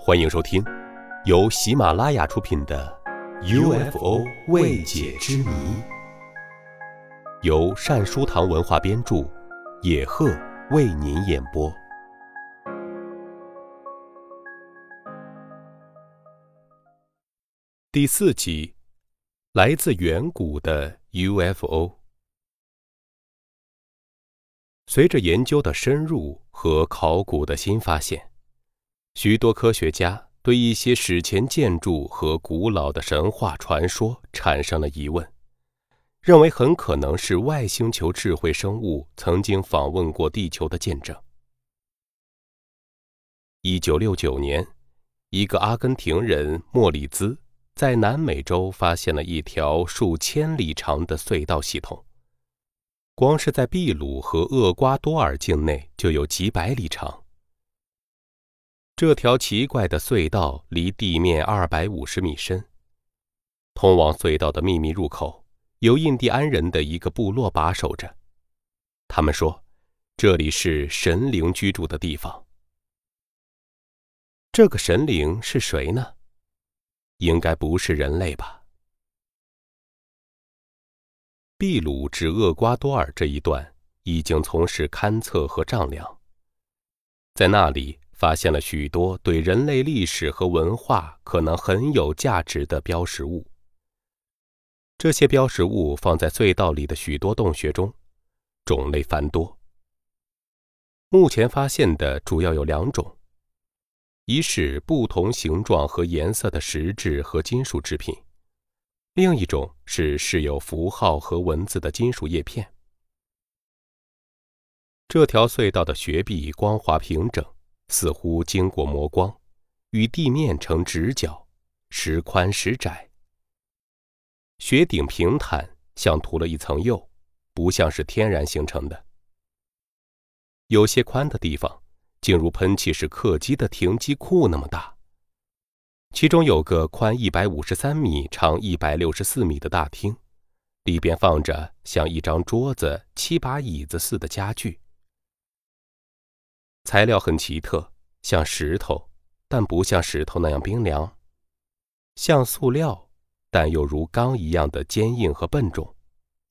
欢迎收听，由喜马拉雅出品的《UFO 未解之谜》，由善书堂文化编著，野鹤为您演播。第四集，来自远古的 UFO。随着研究的深入和考古的新发现。许多科学家对一些史前建筑和古老的神话传说产生了疑问，认为很可能是外星球智慧生物曾经访问过地球的见证。一九六九年，一个阿根廷人莫里兹在南美洲发现了一条数千里长的隧道系统，光是在秘鲁和厄瓜多尔境内就有几百里长。这条奇怪的隧道离地面二百五十米深。通往隧道的秘密入口由印第安人的一个部落把守着。他们说，这里是神灵居住的地方。这个神灵是谁呢？应该不是人类吧？秘鲁至厄瓜多尔这一段已经从事勘测和丈量，在那里。发现了许多对人类历史和文化可能很有价值的标识物。这些标识物放在隧道里的许多洞穴中，种类繁多。目前发现的主要有两种：一是不同形状和颜色的石质和金属制品；另一种是饰有符号和文字的金属叶片。这条隧道的穴壁光滑平整。似乎经过磨光，与地面成直角，时宽时窄。雪顶平坦，像涂了一层釉，不像是天然形成的。有些宽的地方，竟如喷气式客机的停机库那么大。其中有个宽一百五十三米、长一百六十四米的大厅，里边放着像一张桌子、七把椅子似的家具。材料很奇特，像石头，但不像石头那样冰凉；像塑料，但又如钢一样的坚硬和笨重，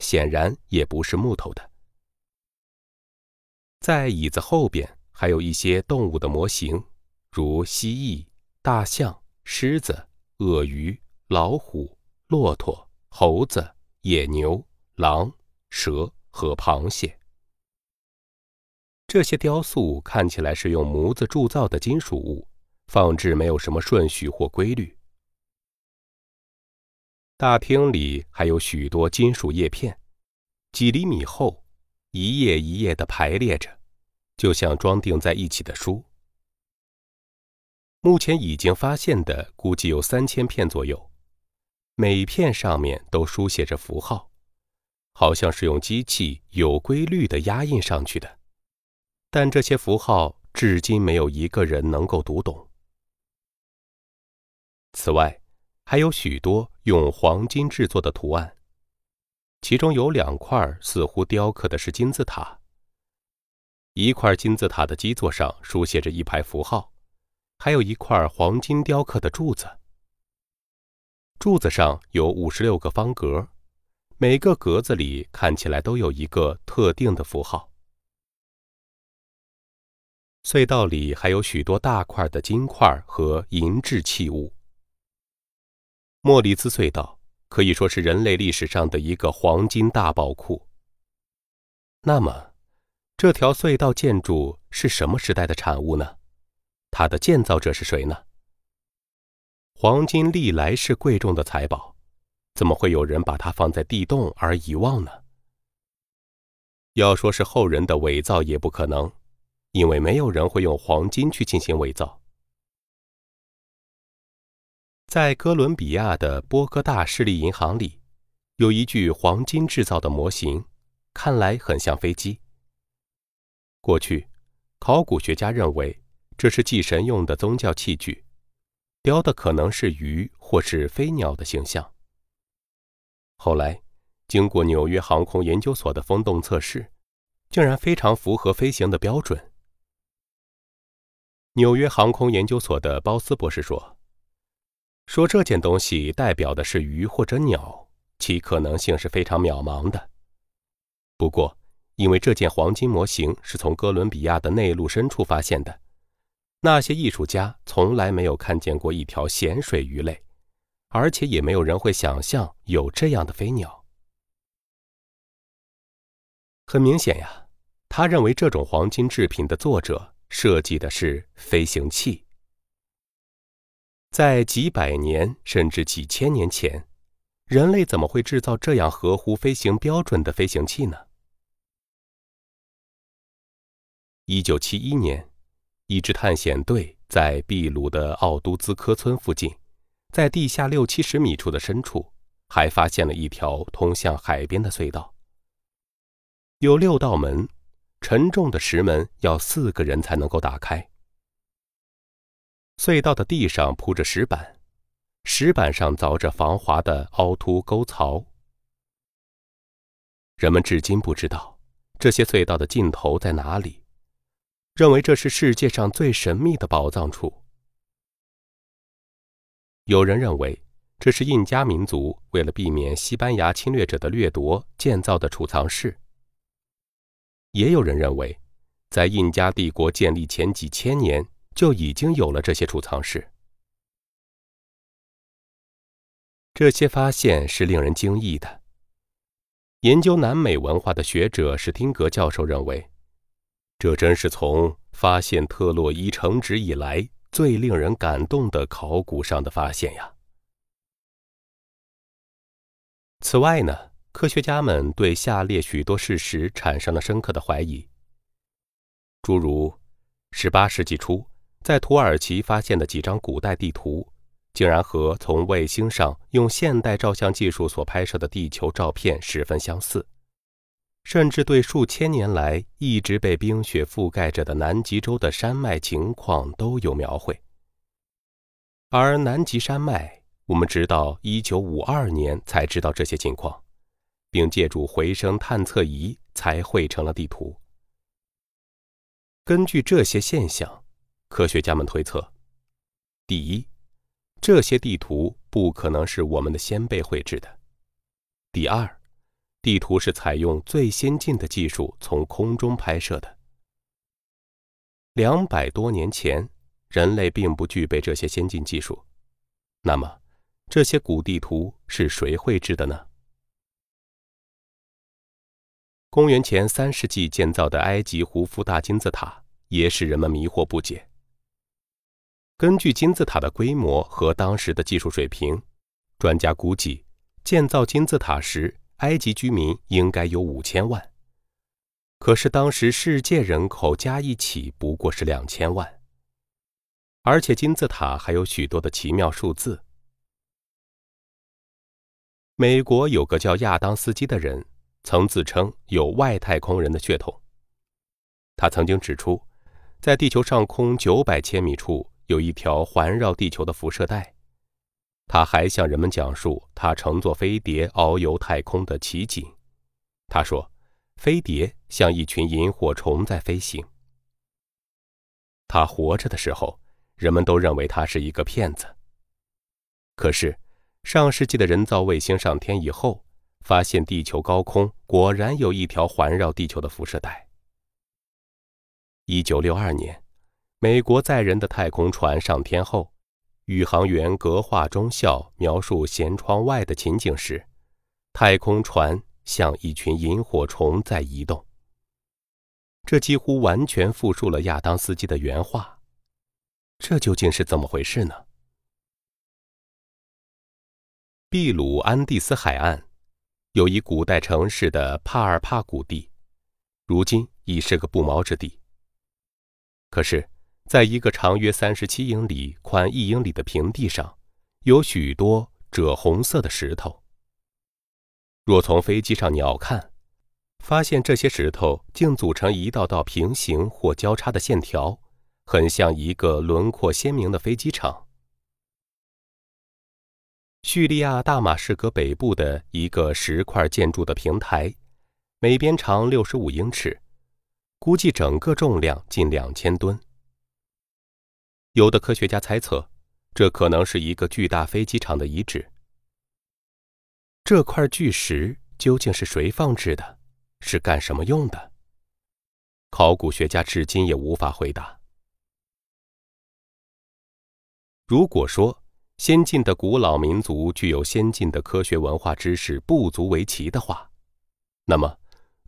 显然也不是木头的。在椅子后边还有一些动物的模型，如蜥蜴、大象、狮子、鳄鱼、老虎、骆驼、猴子、野牛、狼、蛇和螃蟹。这些雕塑看起来是用模子铸造的金属物，放置没有什么顺序或规律。大厅里还有许多金属叶片，几厘米厚，一页一页的排列着，就像装订在一起的书。目前已经发现的估计有三千片左右，每片上面都书写着符号，好像是用机器有规律的压印上去的。但这些符号至今没有一个人能够读懂。此外，还有许多用黄金制作的图案，其中有两块似乎雕刻的是金字塔。一块金字塔的基座上书写着一排符号，还有一块黄金雕刻的柱子。柱子上有五十六个方格，每个格子里看起来都有一个特定的符号。隧道里还有许多大块的金块和银质器物。莫里兹隧道可以说是人类历史上的一个黄金大宝库。那么，这条隧道建筑是什么时代的产物呢？它的建造者是谁呢？黄金历来是贵重的财宝，怎么会有人把它放在地洞而遗忘呢？要说是后人的伪造，也不可能。因为没有人会用黄金去进行伪造。在哥伦比亚的波哥大市立银行里，有一具黄金制造的模型，看来很像飞机。过去，考古学家认为这是祭神用的宗教器具，雕的可能是鱼或是飞鸟的形象。后来，经过纽约航空研究所的风洞测试，竟然非常符合飞行的标准。纽约航空研究所的包斯博士说：“说这件东西代表的是鱼或者鸟，其可能性是非常渺茫的。不过，因为这件黄金模型是从哥伦比亚的内陆深处发现的，那些艺术家从来没有看见过一条咸水鱼类，而且也没有人会想象有这样的飞鸟。很明显呀。”他认为这种黄金制品的作者设计的是飞行器。在几百年甚至几千年前，人类怎么会制造这样合乎飞行标准的飞行器呢？一九七一年，一支探险队在秘鲁的奥都兹科村附近，在地下六七十米处的深处，还发现了一条通向海边的隧道，有六道门。沉重的石门要四个人才能够打开。隧道的地上铺着石板，石板上凿着防滑的凹凸沟槽。人们至今不知道这些隧道的尽头在哪里，认为这是世界上最神秘的宝藏处。有人认为这是印加民族为了避免西班牙侵略者的掠夺建造的储藏室。也有人认为，在印加帝国建立前几千年就已经有了这些储藏室。这些发现是令人惊异的。研究南美文化的学者史汀格教授认为，这真是从发现特洛伊城址以来最令人感动的考古上的发现呀。此外呢？科学家们对下列许多事实产生了深刻的怀疑，诸如18世纪初在土耳其发现的几张古代地图，竟然和从卫星上用现代照相技术所拍摄的地球照片十分相似，甚至对数千年来一直被冰雪覆盖着的南极洲的山脉情况都有描绘。而南极山脉，我们直到1952年才知道这些情况。并借助回声探测仪才绘成了地图。根据这些现象，科学家们推测：第一，这些地图不可能是我们的先辈绘制的；第二，地图是采用最先进的技术从空中拍摄的。两百多年前，人类并不具备这些先进技术。那么，这些古地图是谁绘制的呢？公元前三世纪建造的埃及胡夫大金字塔也使人们迷惑不解。根据金字塔的规模和当时的技术水平，专家估计建造金字塔时，埃及居民应该有五千万。可是当时世界人口加一起不过是两千万，而且金字塔还有许多的奇妙数字。美国有个叫亚当斯基的人。曾自称有外太空人的血统。他曾经指出，在地球上空九百千米处有一条环绕地球的辐射带。他还向人们讲述他乘坐飞碟遨游太空的奇景。他说，飞碟像一群萤火虫在飞行。他活着的时候，人们都认为他是一个骗子。可是，上世纪的人造卫星上天以后。发现地球高空果然有一条环绕地球的辐射带。一九六二年，美国载人的太空船上天后，宇航员格化中校描述舷窗外的情景时，太空船像一群萤火虫在移动。这几乎完全复述了亚当斯基的原话。这究竟是怎么回事呢？秘鲁安第斯海岸。有一古代城市的帕尔帕谷地，如今已是个不毛之地。可是，在一个长约三十七英里、宽一英里的平地上，有许多赭红色的石头。若从飞机上鸟看，发现这些石头竟组成一道道平行或交叉的线条，很像一个轮廓鲜明的飞机场。叙利亚大马士革北部的一个石块建筑的平台，每边长六十五英尺，估计整个重量近两千吨。有的科学家猜测，这可能是一个巨大飞机场的遗址。这块巨石究竟是谁放置的？是干什么用的？考古学家至今也无法回答。如果说先进的古老民族具有先进的科学文化知识不足为奇的话，那么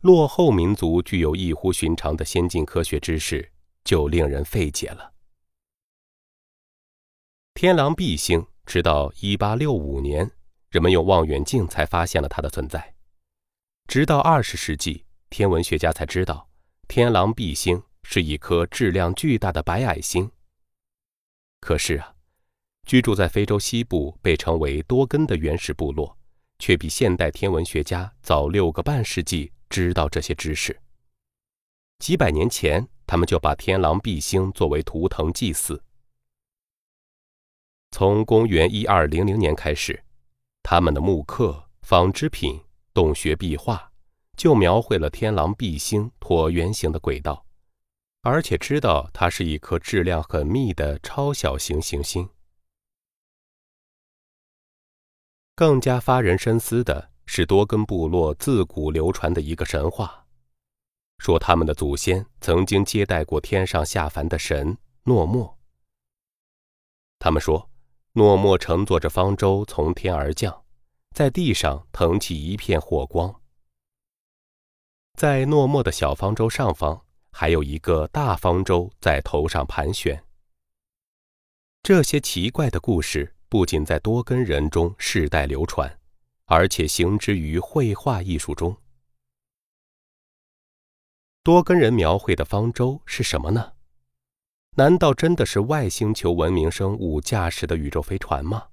落后民族具有异乎寻常的先进科学知识就令人费解了。天狼 B 星，直到一八六五年，人们用望远镜才发现了它的存在。直到二十世纪，天文学家才知道。天狼 B 星是一颗质量巨大的白矮星。可是啊，居住在非洲西部被称为多根的原始部落，却比现代天文学家早六个半世纪知道这些知识。几百年前，他们就把天狼 B 星作为图腾祭祀。从公元一二零零年开始，他们的木刻、纺织品、洞穴壁画。就描绘了天狼 B 星椭圆形的轨道，而且知道它是一颗质量很密的超小型行星。更加发人深思的是多根部落自古流传的一个神话，说他们的祖先曾经接待过天上下凡的神诺莫。他们说，诺莫乘坐着方舟从天而降，在地上腾起一片火光。在诺莫的小方舟上方，还有一个大方舟在头上盘旋。这些奇怪的故事不仅在多根人中世代流传，而且行之于绘画艺术中。多根人描绘的方舟是什么呢？难道真的是外星球文明生物驾驶的宇宙飞船吗？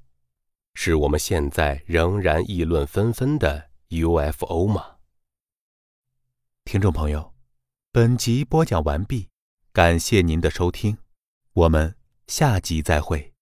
是我们现在仍然议论纷纷的 UFO 吗？听众朋友，本集播讲完毕，感谢您的收听，我们下集再会。